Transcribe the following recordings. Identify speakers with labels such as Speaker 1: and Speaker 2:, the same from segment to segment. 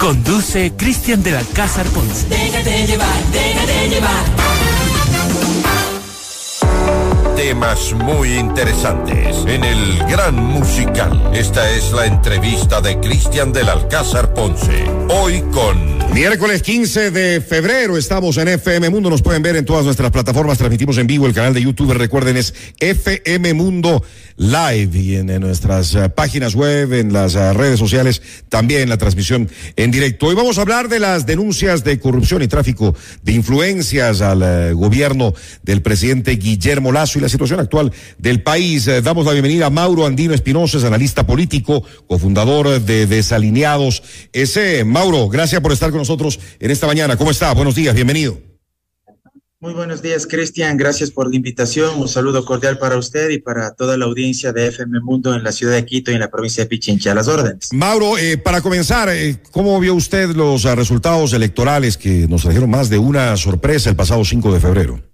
Speaker 1: Conduce Cristian del Alcázar Ponce.
Speaker 2: Temas muy interesantes en el Gran Musical. Esta es la entrevista de Cristian del Alcázar Ponce. Hoy con
Speaker 3: Miércoles 15 de febrero estamos en FM Mundo. Nos pueden ver en todas nuestras plataformas. Transmitimos en vivo el canal de YouTube. Recuerden, es FM Mundo Live y en, nuestras eh, páginas web, en las eh, redes sociales, también la transmisión en directo. Hoy vamos a hablar de las denuncias de corrupción y tráfico de influencias al eh, gobierno del presidente Guillermo Lazo y la situación actual del país. damos la bienvenida a Mauro Andino Espinosa, analista político, cofundador de Desalineados. Ese, Mauro, gracias por estar con nosotros en esta mañana. ¿Cómo está? Buenos días, bienvenido.
Speaker 4: Muy buenos días, Cristian. Gracias por la invitación. Un saludo cordial para usted y para toda la audiencia de FM Mundo en la ciudad de Quito y en la provincia de Pichincha. A las órdenes.
Speaker 3: Mauro, eh, para comenzar, eh, ¿cómo vio usted los uh, resultados electorales que nos trajeron más de una sorpresa el pasado 5 de febrero?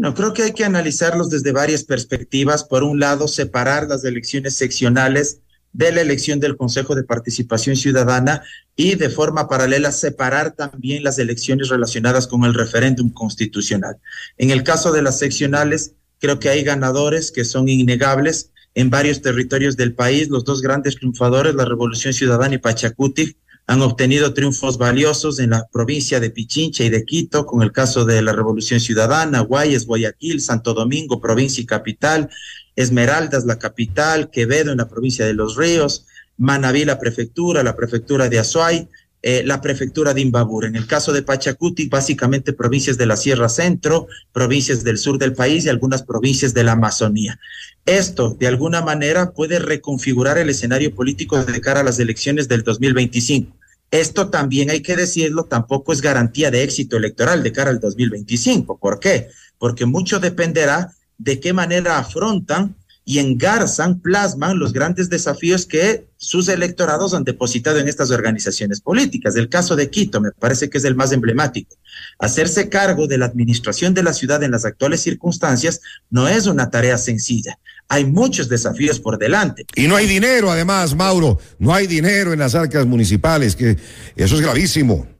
Speaker 4: Bueno, creo que hay que analizarlos desde varias perspectivas. Por un lado, separar las elecciones seccionales de la elección del Consejo de Participación Ciudadana y de forma paralela separar también las elecciones relacionadas con el referéndum constitucional. En el caso de las seccionales, creo que hay ganadores que son innegables en varios territorios del país. Los dos grandes triunfadores, la Revolución Ciudadana y Pachacuti, han obtenido triunfos valiosos en la provincia de Pichincha y de Quito, con el caso de la Revolución Ciudadana, Guayas, Guayaquil, Santo Domingo, provincia y capital, Esmeraldas, la capital, Quevedo en la provincia de Los Ríos, Manabí, la prefectura, la prefectura de Azuay, eh, la prefectura de Imbabur. En el caso de Pachacuti, básicamente provincias de la Sierra Centro, provincias del sur del país y algunas provincias de la Amazonía. Esto, de alguna manera, puede reconfigurar el escenario político de cara a las elecciones del 2025. Esto también hay que decirlo, tampoco es garantía de éxito electoral de cara al 2025. ¿Por qué? Porque mucho dependerá de qué manera afrontan y engarzan, plasman los grandes desafíos que sus electorados han depositado en estas organizaciones políticas. El caso de Quito me parece que es el más emblemático. Hacerse cargo de la administración de la ciudad en las actuales circunstancias no es una tarea sencilla. Hay muchos desafíos por delante.
Speaker 3: Y no hay dinero, además, Mauro. No hay dinero en las arcas municipales, que eso es gravísimo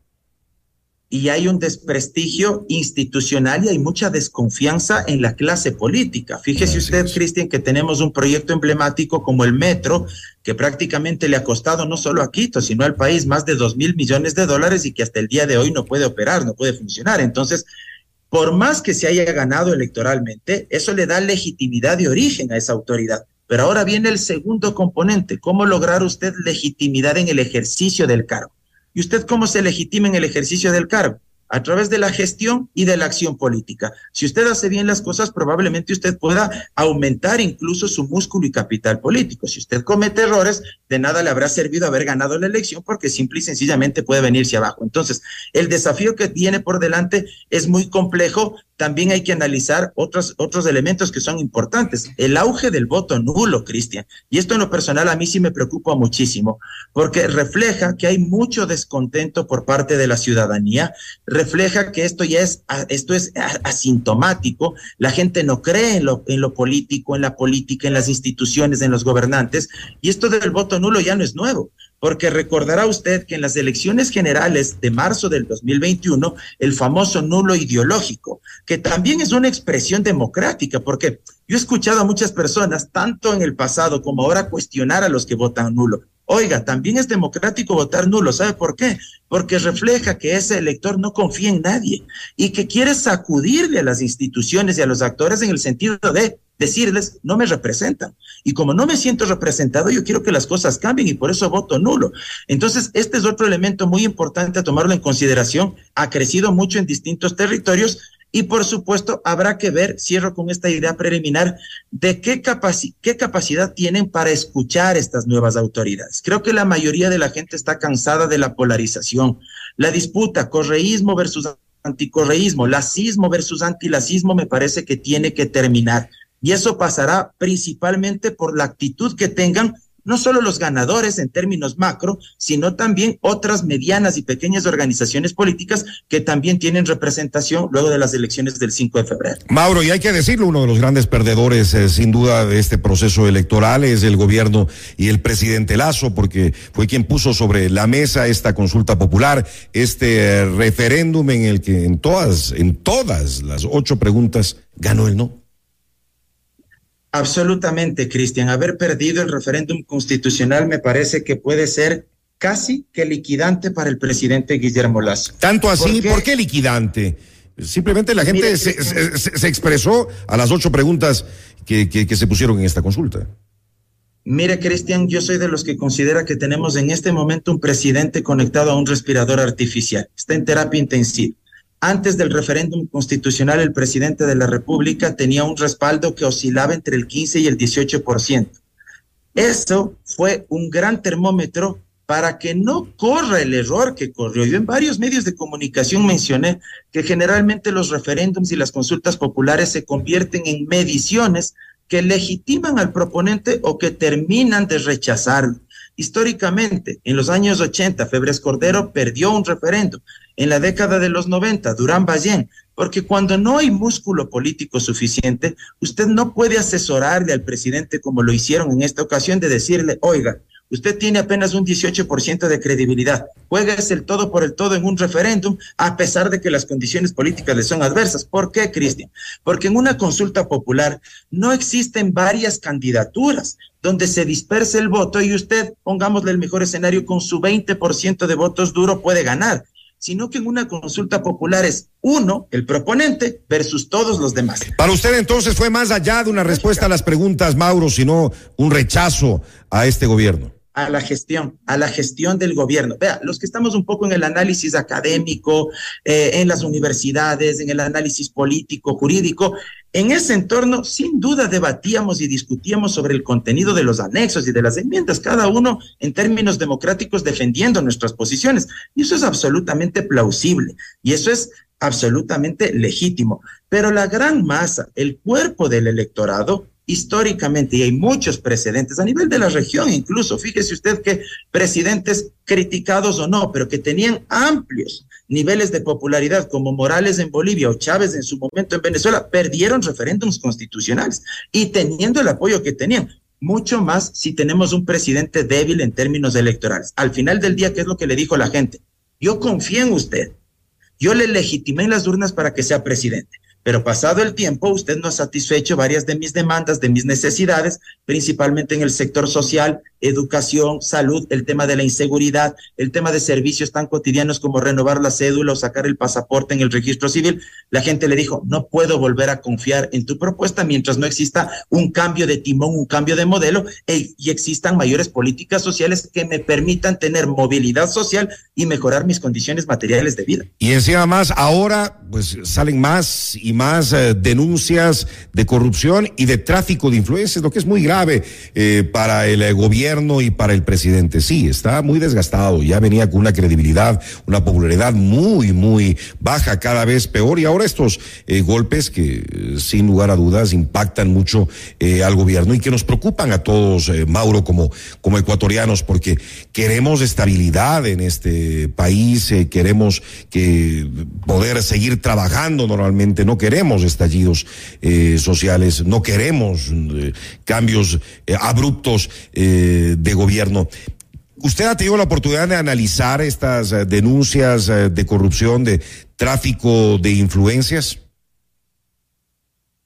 Speaker 4: y hay un desprestigio institucional y hay mucha desconfianza en la clase política. Fíjese usted, Cristian, que tenemos un proyecto emblemático como el Metro, que prácticamente le ha costado no solo a Quito, sino al país más de dos mil millones de dólares y que hasta el día de hoy no puede operar, no puede funcionar. Entonces, por más que se haya ganado electoralmente, eso le da legitimidad de origen a esa autoridad. Pero ahora viene el segundo componente, ¿cómo lograr usted legitimidad en el ejercicio del cargo? ¿Y usted cómo se legitima en el ejercicio del cargo? a través de la gestión y de la acción política. Si usted hace bien las cosas, probablemente usted pueda aumentar incluso su músculo y capital político. Si usted comete errores, de nada le habrá servido haber ganado la elección porque simple y sencillamente puede venirse abajo. Entonces, el desafío que tiene por delante es muy complejo. También hay que analizar otros, otros elementos que son importantes. El auge del voto nulo, Cristian. Y esto en lo personal a mí sí me preocupa muchísimo porque refleja que hay mucho descontento por parte de la ciudadanía refleja que esto ya es, esto es asintomático, la gente no cree en lo, en lo político, en la política, en las instituciones, en los gobernantes, y esto del voto nulo ya no es nuevo, porque recordará usted que en las elecciones generales de marzo del 2021, el famoso nulo ideológico, que también es una expresión democrática, porque yo he escuchado a muchas personas, tanto en el pasado como ahora, cuestionar a los que votan nulo. Oiga, también es democrático votar nulo. ¿Sabe por qué? Porque refleja que ese elector no confía en nadie y que quiere sacudirle a las instituciones y a los actores en el sentido de decirles, no me representan. Y como no me siento representado, yo quiero que las cosas cambien y por eso voto nulo. Entonces, este es otro elemento muy importante a tomarlo en consideración. Ha crecido mucho en distintos territorios y por supuesto, habrá que ver, cierro con esta idea preliminar, de qué, qué capacidad tienen para escuchar estas nuevas autoridades. Creo que la mayoría de la gente está cansada de la polarización, la disputa, correísmo versus anticorreísmo, lacismo versus antilacismo, me parece que tiene que terminar. Y eso pasará principalmente por la actitud que tengan no solo los ganadores en términos macro, sino también otras medianas y pequeñas organizaciones políticas que también tienen representación luego de las elecciones del 5 de febrero.
Speaker 3: Mauro, y hay que decirlo, uno de los grandes perdedores eh, sin duda de este proceso electoral es el gobierno y el presidente Lazo, porque fue quien puso sobre la mesa esta consulta popular, este eh, referéndum en el que en todas, en todas las ocho preguntas ganó el no.
Speaker 4: Absolutamente, Cristian. Haber perdido el referéndum constitucional me parece que puede ser casi que liquidante para el presidente Guillermo Lazo.
Speaker 3: Tanto así, ¿por qué, liquidante? Simplemente la gente se, se, expresó a las ocho preguntas que, que, que se pusieron en esta consulta.
Speaker 4: Mire, Cristian, yo soy de los que considera que tenemos en este momento un presidente conectado a un respirador artificial. Está en terapia intensiva. Antes del referéndum constitucional, el presidente de la República tenía un respaldo que oscilaba entre el 15 y el 18%. Eso fue un gran termómetro para que no corra el error que corrió. Yo en varios medios de comunicación mencioné que generalmente los referéndums y las consultas populares se convierten en mediciones que legitiman al proponente o que terminan de rechazarlo. Históricamente, en los años 80, Febres Cordero perdió un referéndum. En la década de los 90, Durán Ballén, porque cuando no hay músculo político suficiente, usted no puede asesorarle al presidente como lo hicieron en esta ocasión de decirle, oiga, usted tiene apenas un 18% de credibilidad, juegues el todo por el todo en un referéndum, a pesar de que las condiciones políticas le son adversas. ¿Por qué, Cristian? Porque en una consulta popular no existen varias candidaturas donde se disperse el voto y usted, pongámosle el mejor escenario, con su 20% de votos duro puede ganar, sino que en una consulta popular es uno, el proponente, versus todos los demás.
Speaker 3: Para usted entonces fue más allá de una respuesta a las preguntas, Mauro, sino un rechazo a este gobierno
Speaker 4: a la gestión, a la gestión del gobierno. Vea, los que estamos un poco en el análisis académico, eh, en las universidades, en el análisis político, jurídico, en ese entorno, sin duda debatíamos y discutíamos sobre el contenido de los anexos y de las enmiendas, cada uno en términos democráticos defendiendo nuestras posiciones. Y eso es absolutamente plausible y eso es absolutamente legítimo. Pero la gran masa, el cuerpo del electorado, históricamente, y hay muchos precedentes a nivel de la región incluso, fíjese usted que presidentes criticados o no, pero que tenían amplios niveles de popularidad, como Morales en Bolivia o Chávez en su momento en Venezuela, perdieron referéndums constitucionales y teniendo el apoyo que tenían. Mucho más si tenemos un presidente débil en términos electorales. Al final del día, ¿qué es lo que le dijo la gente? Yo confío en usted. Yo le legitimé en las urnas para que sea presidente. Pero pasado el tiempo, usted no ha satisfecho varias de mis demandas, de mis necesidades, principalmente en el sector social, educación, salud, el tema de la inseguridad, el tema de servicios tan cotidianos como renovar la cédula o sacar el pasaporte en el registro civil. La gente le dijo, no puedo volver a confiar en tu propuesta mientras no exista un cambio de timón, un cambio de modelo e, y existan mayores políticas sociales que me permitan tener movilidad social y mejorar mis condiciones materiales de vida.
Speaker 3: Y encima más, ahora pues salen más y más eh, denuncias de corrupción y de tráfico de influencias, lo que es muy grave eh, para el eh, gobierno y para el presidente. Sí, está muy desgastado, ya venía con una credibilidad, una popularidad muy, muy baja, cada vez peor, y ahora estos golpes que sin lugar a dudas impactan mucho al gobierno y que nos preocupan a todos, Mauro, como, como ecuatorianos, porque queremos estabilidad en este país, queremos que poder seguir trabajando normalmente, no queremos estallidos eh, sociales, no queremos eh, cambios eh, de gobierno. ¿Usted ha tenido la oportunidad de analizar estas denuncias de corrupción, de tráfico de influencias?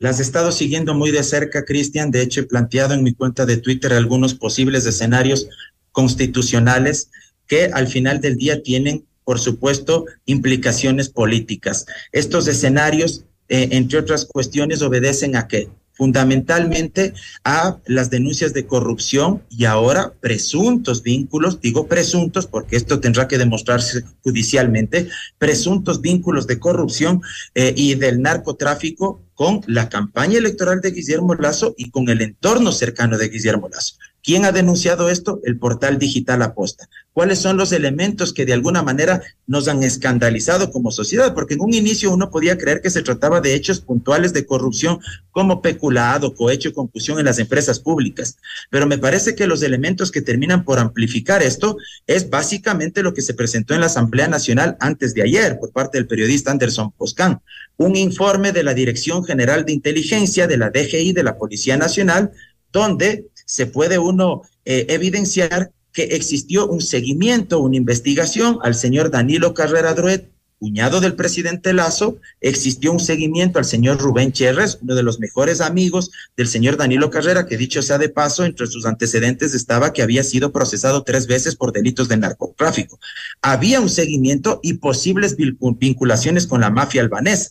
Speaker 4: Las he estado siguiendo muy de cerca, Cristian. De hecho, he planteado en mi cuenta de Twitter algunos posibles escenarios constitucionales que al final del día tienen, por supuesto, implicaciones políticas. Estos escenarios eh, entre otras cuestiones, obedecen a qué? Fundamentalmente a las denuncias de corrupción y ahora presuntos vínculos, digo presuntos porque esto tendrá que demostrarse judicialmente, presuntos vínculos de corrupción eh, y del narcotráfico con la campaña electoral de Guillermo Lazo y con el entorno cercano de Guillermo Lazo. ¿Quién ha denunciado esto? El portal digital Aposta. ¿Cuáles son los elementos que de alguna manera nos han escandalizado como sociedad? Porque en un inicio uno podía creer que se trataba de hechos puntuales de corrupción como peculado, cohecho, confusión en las empresas públicas. Pero me parece que los elementos que terminan por amplificar esto es básicamente lo que se presentó en la Asamblea Nacional antes de ayer por parte del periodista Anderson Poscan. Un informe de la Dirección General de Inteligencia de la DGI de la Policía Nacional donde se puede uno eh, evidenciar que existió un seguimiento, una investigación al señor Danilo Carrera Druet, cuñado del presidente Lazo, existió un seguimiento al señor Rubén Cherres, uno de los mejores amigos del señor Danilo Carrera, que dicho sea de paso, entre sus antecedentes estaba que había sido procesado tres veces por delitos de narcotráfico. Había un seguimiento y posibles vinculaciones con la mafia albanesa.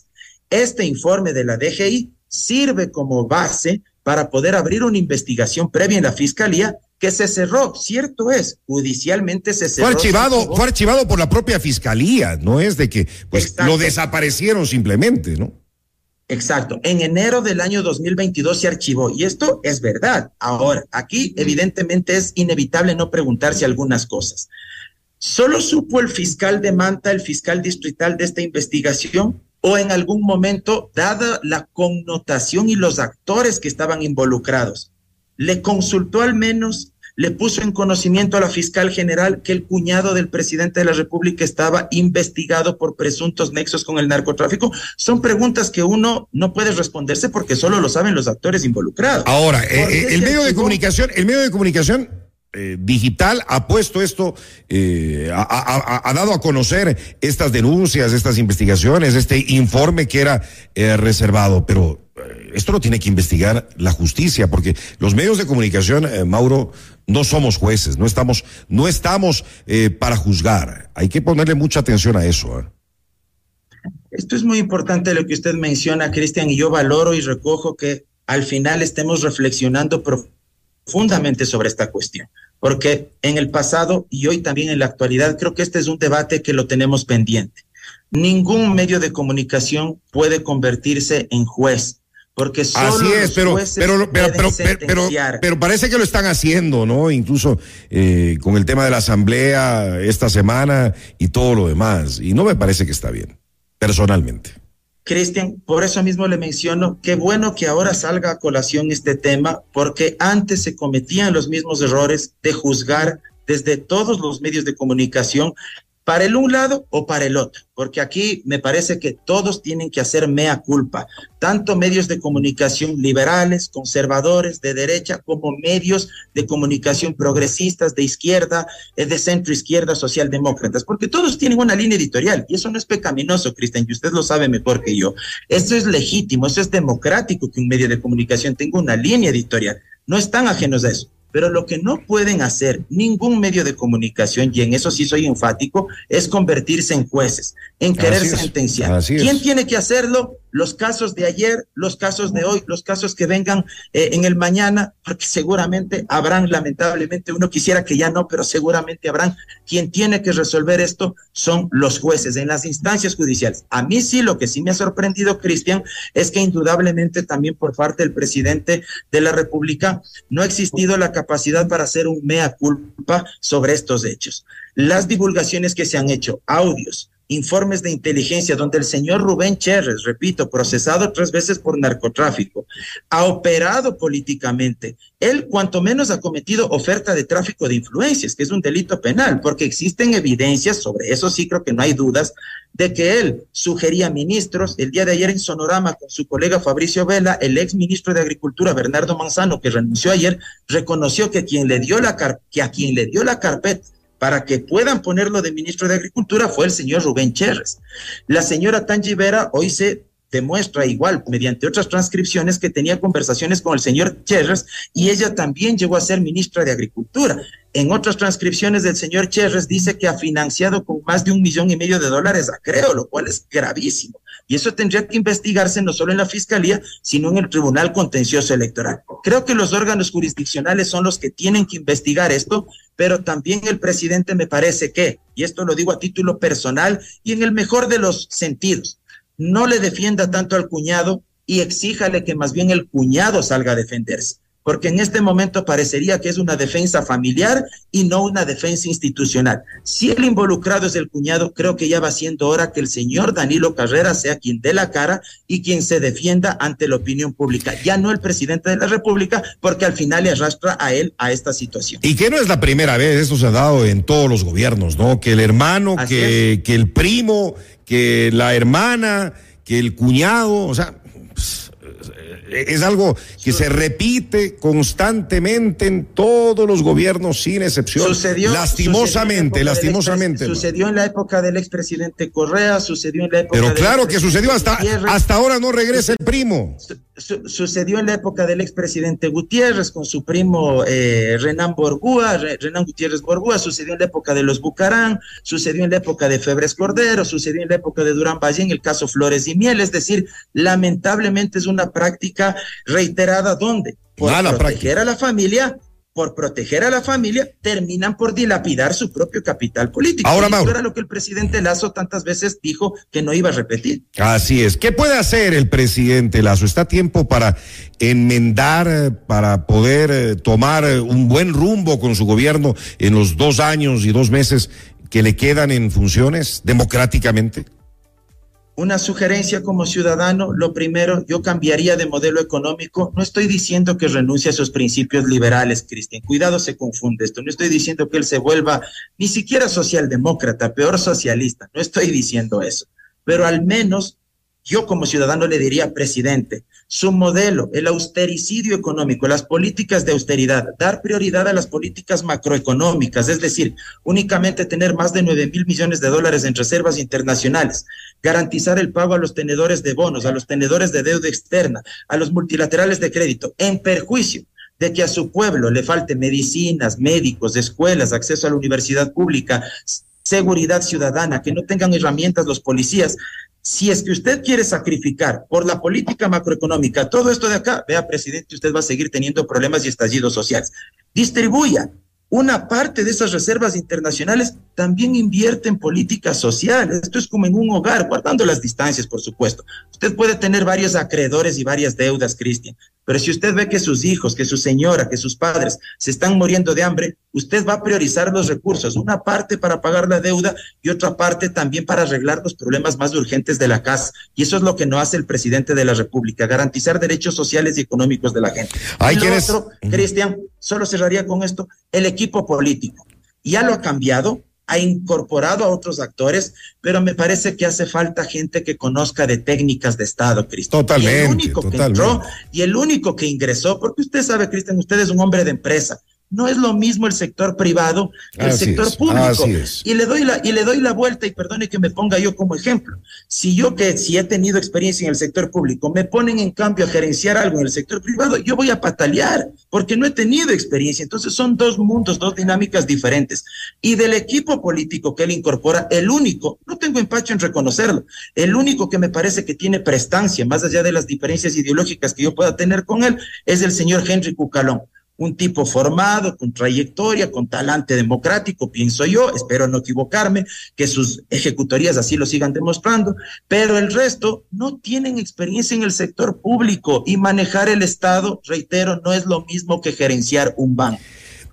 Speaker 4: Este informe de la DGI sirve como base para poder abrir una investigación previa en la fiscalía que se cerró, cierto es, judicialmente se cerró.
Speaker 3: Fue archivado, fue archivado por la propia fiscalía, no es de que pues lo desaparecieron simplemente, ¿no?
Speaker 4: Exacto. En enero del año 2022 se archivó y esto es verdad. Ahora, aquí evidentemente es inevitable no preguntarse algunas cosas. ¿Solo supo el fiscal de Manta, el fiscal distrital de esta investigación? O en algún momento, dada la connotación y los actores que estaban involucrados, le consultó al menos, le puso en conocimiento a la fiscal general que el cuñado del presidente de la República estaba investigado por presuntos nexos con el narcotráfico. Son preguntas que uno no puede responderse porque solo lo saben los actores involucrados.
Speaker 3: Ahora, eh, eh, el medio de comunicación, el medio de comunicación eh, digital ha puesto esto, eh, ha, dado a conocer estas denuncias, estas investigaciones, este informe que era eh, reservado, pero esto lo tiene que investigar la justicia, porque los medios de comunicación, Mauro, no somos jueces, no estamos, no estamos para juzgar. Hay que ponerle mucha atención a eso.
Speaker 4: Esto es muy importante lo que usted menciona, Cristian, y yo valoro y recojo que al final estemos reflexionando profundamente sobre esta cuestión porque en el pasado y hoy también en la actualidad creo que este es un debate que lo tenemos pendiente. Ningún medio de comunicación puede convertirse en juez. Porque solo
Speaker 3: Así es, pero, pero, pero, pero, pero, parece que lo están haciendo, ¿no? Incluso eh, con el tema de la asamblea esta semana y todo lo demás. Y no me parece que está bien, personalmente.
Speaker 4: Cristian, por eso mismo le menciono, qué bueno que ahora salga a colación este tema, porque antes se cometían los mismos errores de juzgar desde todos los medios de comunicación para el un lado o para el otro, porque aquí me parece que todos tienen que hacer mea culpa, tanto medios de comunicación liberales, conservadores, de derecha, como medios de comunicación progresistas, de izquierda, eh, de centro izquierda, socialdemócratas, porque todos tienen una línea editorial y eso no es pecaminoso, Cristian, y usted lo sabe mejor que yo. Eso es legítimo, eso es democrático que un medio de comunicación tenga una línea editorial. No están ajenos a eso. Pero lo que no pueden hacer ningún medio de comunicación, y en eso sí soy enfático, es convertirse en jueces, en querer sentenciar. ¿Quién tiene que hacerlo? Los casos de ayer, los casos de hoy, los casos que vengan eh, en el mañana, porque seguramente habrán, lamentablemente, uno quisiera que ya no, pero seguramente habrán. Quien tiene que resolver esto son los jueces en las instancias judiciales. A mí sí, lo que sí me ha sorprendido, Cristian, es que indudablemente también por parte del presidente de la República no ha existido la capacidad para hacer un mea culpa sobre estos hechos. Las divulgaciones que se han hecho, audios, informes de inteligencia donde el señor Rubén Cherres, repito, procesado tres veces por narcotráfico, ha operado políticamente. Él cuanto menos ha cometido oferta de tráfico de influencias, que es un delito penal, porque existen evidencias, sobre eso sí creo que no hay dudas, de que él sugería ministros. El día de ayer en Sonorama con su colega Fabricio Vela, el ex ministro de Agricultura, Bernardo Manzano, que renunció ayer, reconoció que, quien le dio la que a quien le dio la carpeta para que puedan ponerlo de ministro de Agricultura fue el señor Rubén Cherres. La señora Tangi Vera hoy se demuestra igual, mediante otras transcripciones, que tenía conversaciones con el señor Cherres y ella también llegó a ser ministra de Agricultura. En otras transcripciones del señor Cherres dice que ha financiado con más de un millón y medio de dólares a Creo, lo cual es gravísimo. Y eso tendría que investigarse no solo en la Fiscalía, sino en el Tribunal Contencioso Electoral. Creo que los órganos jurisdiccionales son los que tienen que investigar esto, pero también el presidente me parece que, y esto lo digo a título personal y en el mejor de los sentidos, no le defienda tanto al cuñado y exíjale que más bien el cuñado salga a defenderse. porque en este momento parecería que es una defensa familiar y no una defensa institucional. Si el involucrado es el cuñado, creo que ya va siendo hora que el señor Danilo Carrera sea quien dé la cara y quien se defienda ante la opinión pública, ya no el presidente de la República, porque al final le arrastra a él a esta situación.
Speaker 3: Y que no es la primera vez, esto se ha dado en todos los gobiernos, ¿no? Que el hermano, que, que el primo, que la hermana, que el cuñado, o sea, es algo que se repite constantemente en todos los gobiernos sin excepción.
Speaker 4: Sucedió
Speaker 3: lastimosamente, lastimosamente.
Speaker 4: sucedió en la época del expresidente Correa, sucedió en la época
Speaker 3: Pero claro que sucedió hasta hasta ahora no regresa el primo.
Speaker 4: sucedió en la época del expresidente Gutiérrez con su primo eh, Renan Borgúa, Renan Gutiérrez Borgúa, sucedió en la época de los Bucarán, sucedió en la época de Febres Cordero, sucedió en la época de Durán Valle en el caso Flores y Miel, es decir, lamentablemente es una práctica reiterada donde por proteger a la familia por proteger a la familia, terminan por dilapidar su propio capital político.
Speaker 3: Ahora, Mauro.
Speaker 4: Eso era lo que el presidente Lazo tantas veces dijo que no iba a repetir.
Speaker 3: Así es. ¿Qué puede hacer el presidente Lazo? ¿Está tiempo para enmendar, para poder eh, tomar eh, un buen rumbo con su gobierno en los dos años y dos meses que le quedan en funciones democráticamente?
Speaker 4: Una sugerencia como ciudadano, lo primero, yo cambiaría de modelo económico. No estoy diciendo que renuncie a sus principios liberales, Cristian. Cuidado, se confunde esto. No estoy diciendo que él se vuelva ni siquiera socialdemócrata, peor socialista. No estoy diciendo eso. Pero al menos yo como ciudadano le diría, presidente, su modelo, el austericidio económico, las políticas de austeridad, dar prioridad a las políticas macroeconómicas, es decir, únicamente tener más de 9 mil millones de dólares en reservas internacionales, garantizar el pago a los tenedores de bonos, a los tenedores de deuda externa, a los multilaterales de crédito, en perjuicio de que a su pueblo le falte medicinas, médicos, escuelas, acceso a la universidad pública, seguridad ciudadana, que no tengan herramientas los policías, si es que usted quiere sacrificar por la política macroeconómica todo esto de acá, vea, presidente, usted va a seguir teniendo problemas y estallidos sociales. Distribuya una parte de esas reservas internacionales también invierte en política social. Esto es como en un hogar, guardando las distancias, por supuesto. Usted puede tener varios acreedores y varias deudas, Cristian, pero si usted ve que sus hijos, que su señora, que sus padres se están muriendo de hambre, usted va a priorizar los recursos, una parte para pagar la deuda y otra parte también para arreglar los problemas más urgentes de la casa. Y eso es lo que no hace el presidente de la República, garantizar derechos sociales y económicos de la gente.
Speaker 3: Hay
Speaker 4: otro, Cristian, solo cerraría con esto, el equipo político. Ya lo ha cambiado, ha incorporado a otros actores, pero me parece que hace falta gente que conozca de técnicas de Estado, Cristian.
Speaker 3: Totalmente.
Speaker 4: Y el único
Speaker 3: totalmente.
Speaker 4: que entró y el único que ingresó, porque usted sabe, Cristian, usted es un hombre de empresa. No es lo mismo el sector privado que el sector
Speaker 3: es,
Speaker 4: público. Y le doy la y le doy la vuelta y perdone que me ponga yo como ejemplo. Si yo que si he tenido experiencia en el sector público me ponen en cambio a gerenciar algo en el sector privado, yo voy a patalear porque no he tenido experiencia. Entonces son dos mundos, dos dinámicas diferentes. Y del equipo político que él incorpora, el único, no tengo empacho en reconocerlo, el único que me parece que tiene prestancia, más allá de las diferencias ideológicas que yo pueda tener con él, es el señor Henry Cucalón un tipo formado, con trayectoria, con talante democrático, pienso yo, espero no equivocarme, que sus ejecutorías así lo sigan demostrando, pero el resto no tienen experiencia en el sector público y manejar el Estado, reitero, no es lo mismo que gerenciar un banco.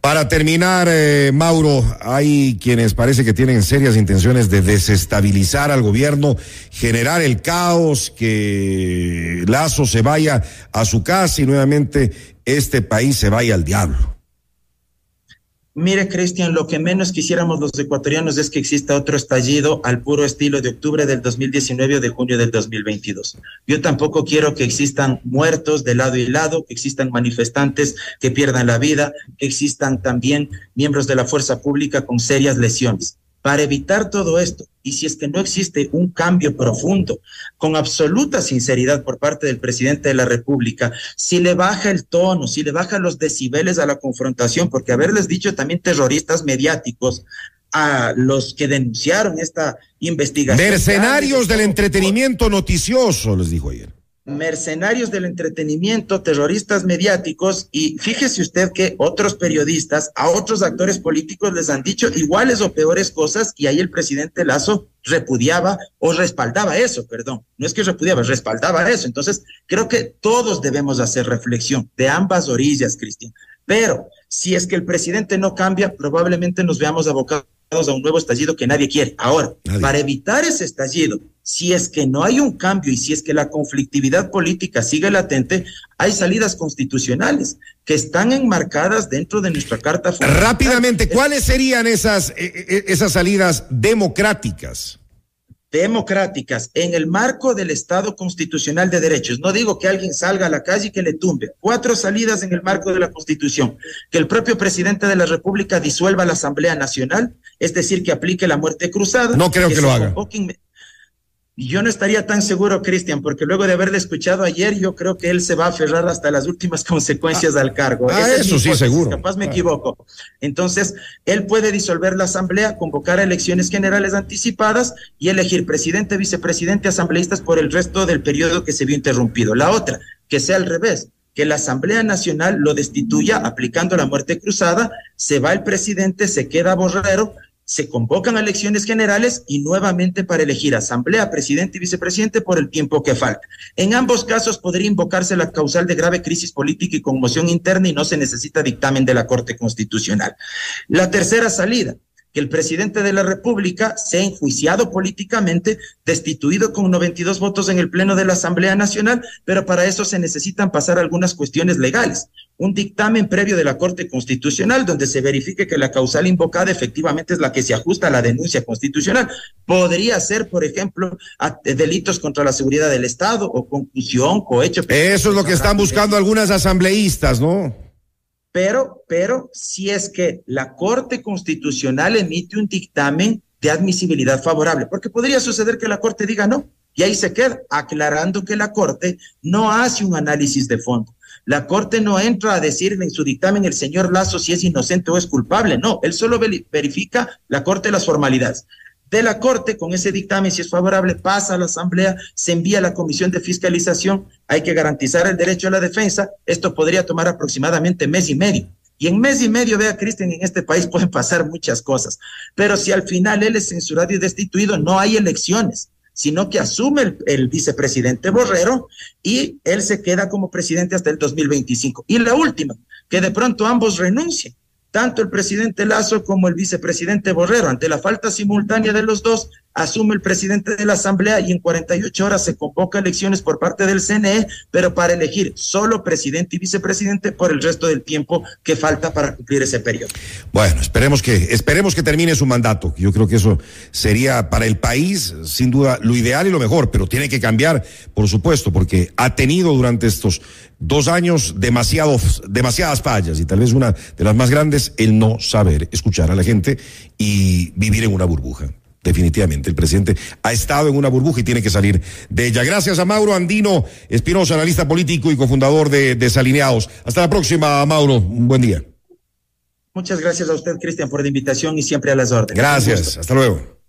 Speaker 3: Para terminar, eh, Mauro, hay quienes parece que tienen serias intenciones de desestabilizar al gobierno, generar el caos, que Lazo se vaya a su casa y nuevamente este país se vaya al diablo.
Speaker 4: Mire, Cristian, lo que menos quisiéramos los ecuatorianos es que exista otro estallido al puro estilo de octubre del 2019 o de junio del 2022. Yo tampoco quiero que existan muertos de lado y lado, que existan manifestantes que pierdan la vida, que existan también miembros de la fuerza pública con serias lesiones. Para evitar todo esto, y si es que no existe un cambio profundo, con absoluta sinceridad por parte del presidente de la República, si le baja el tono, si le baja los decibeles a la confrontación, porque haberles dicho también terroristas mediáticos a los que denunciaron esta investigación.
Speaker 3: Mercenarios del entretenimiento noticioso, les dijo ayer.
Speaker 4: Mercenarios del entretenimiento, terroristas mediáticos, y fíjese usted que otros periodistas, a otros actores políticos les han dicho iguales o peores cosas, y ahí el presidente Lazo repudiaba o respaldaba eso, perdón, no es que repudiaba, respaldaba eso. Entonces, creo que todos debemos hacer reflexión de ambas orillas, Cristian. Pero si es que el presidente no cambia, probablemente nos veamos abocados a un nuevo estallido que nadie quiere. Ahora, para evitar ese estallido, si es que no hay un cambio y si es que la conflictividad política sigue latente, hay salidas constitucionales que están enmarcadas dentro de nuestra Carta
Speaker 3: Fundamental. Rápidamente, ¿cuáles serían esas, eh, eh, esas salidas democráticas?
Speaker 4: democráticas en el marco del Estado constitucional de derechos. No digo que alguien salga a la calle y que le tumbe. Cuatro salidas en el marco de la Constitución. Que el propio presidente de la República disuelva la Asamblea Nacional, es decir, que aplique la muerte cruzada.
Speaker 3: No creo que, lo haga.
Speaker 4: Yo no estaría tan seguro, Cristian, porque luego de haberle escuchado ayer, yo creo que él se va a aferrar hasta las últimas consecuencias al cargo.
Speaker 3: Ah, eso sí, seguro.
Speaker 4: Capaz me equivoco. Entonces, él puede disolver la asamblea, convocar elecciones generales anticipadas y elegir presidente, vicepresidente, asambleístas por el resto del periodo que se vio interrumpido. La otra, que sea al revés, que la Asamblea Nacional lo destituya aplicando la muerte cruzada, se va el presidente, se queda borrero, se convocan elecciones generales y nuevamente para elegir asamblea, presidente y vicepresidente por el tiempo que falta. En ambos casos podría invocarse la causal de grave crisis política y conmoción interna y no se necesita dictamen de la Corte Constitucional. La tercera salida, que el presidente de la República sea enjuiciado políticamente, destituido con 92 votos en el Pleno de la Asamblea Nacional, pero para eso se necesitan pasar algunas cuestiones legales. Un dictamen previo de la Corte Constitucional donde se verifique que la causal invocada efectivamente es la que se ajusta a la denuncia constitucional. Podría ser, por ejemplo, delitos contra la seguridad del Estado o confusión, cohecho.
Speaker 3: Eso es lo que están buscando algunas asambleístas, ¿no?
Speaker 4: Pero, pero si es que la Corte Constitucional emite un dictamen de admisibilidad favorable, porque podría suceder que la Corte diga no, y ahí se queda, aclarando que la Corte no hace un análisis de fondo. La Corte no entra a decirle en su dictamen el señor Lazo si es inocente o es culpable, no, él solo verifica la Corte las formalidades de la Corte, con ese dictamen, si es favorable, pasa a la Asamblea, se envía a la Comisión de Fiscalización, hay que garantizar el derecho a la defensa, esto podría tomar aproximadamente mes y medio. Y en mes y medio, vea, Cristian, en este país pueden pasar muchas cosas. Pero si al final él es censurado y destituido, no hay elecciones, sino que asume el, vicepresidente Borrero y él se queda como presidente hasta el 2025. Y la última, que de pronto ambos renuncien tanto el presidente Lazo como el vicepresidente Borrero. Ante la falta simultánea de los dos, asume el presidente de la Asamblea y en 48 horas se convoca elecciones por parte del CNE, pero para elegir solo presidente y vicepresidente por el resto del tiempo que falta para cumplir ese periodo.
Speaker 3: Bueno, esperemos que esperemos que termine su mandato. Yo creo que eso sería para el país sin duda lo ideal y lo mejor, pero tiene que cambiar, por supuesto, porque ha tenido durante estos dos años demasiados, demasiadas fallas y tal vez una de las más grandes, el no saber escuchar a la gente y vivir en una burbuja. Definitivamente, el presidente ha estado en una burbuja y tiene que salir de ella. Gracias a Mauro Andino Espinosa, analista político y cofundador de Desalineados. Hasta la próxima, Mauro. Un buen día.
Speaker 4: Muchas gracias a usted, Cristian, por la invitación y siempre a las órdenes.
Speaker 3: Gracias, hasta luego.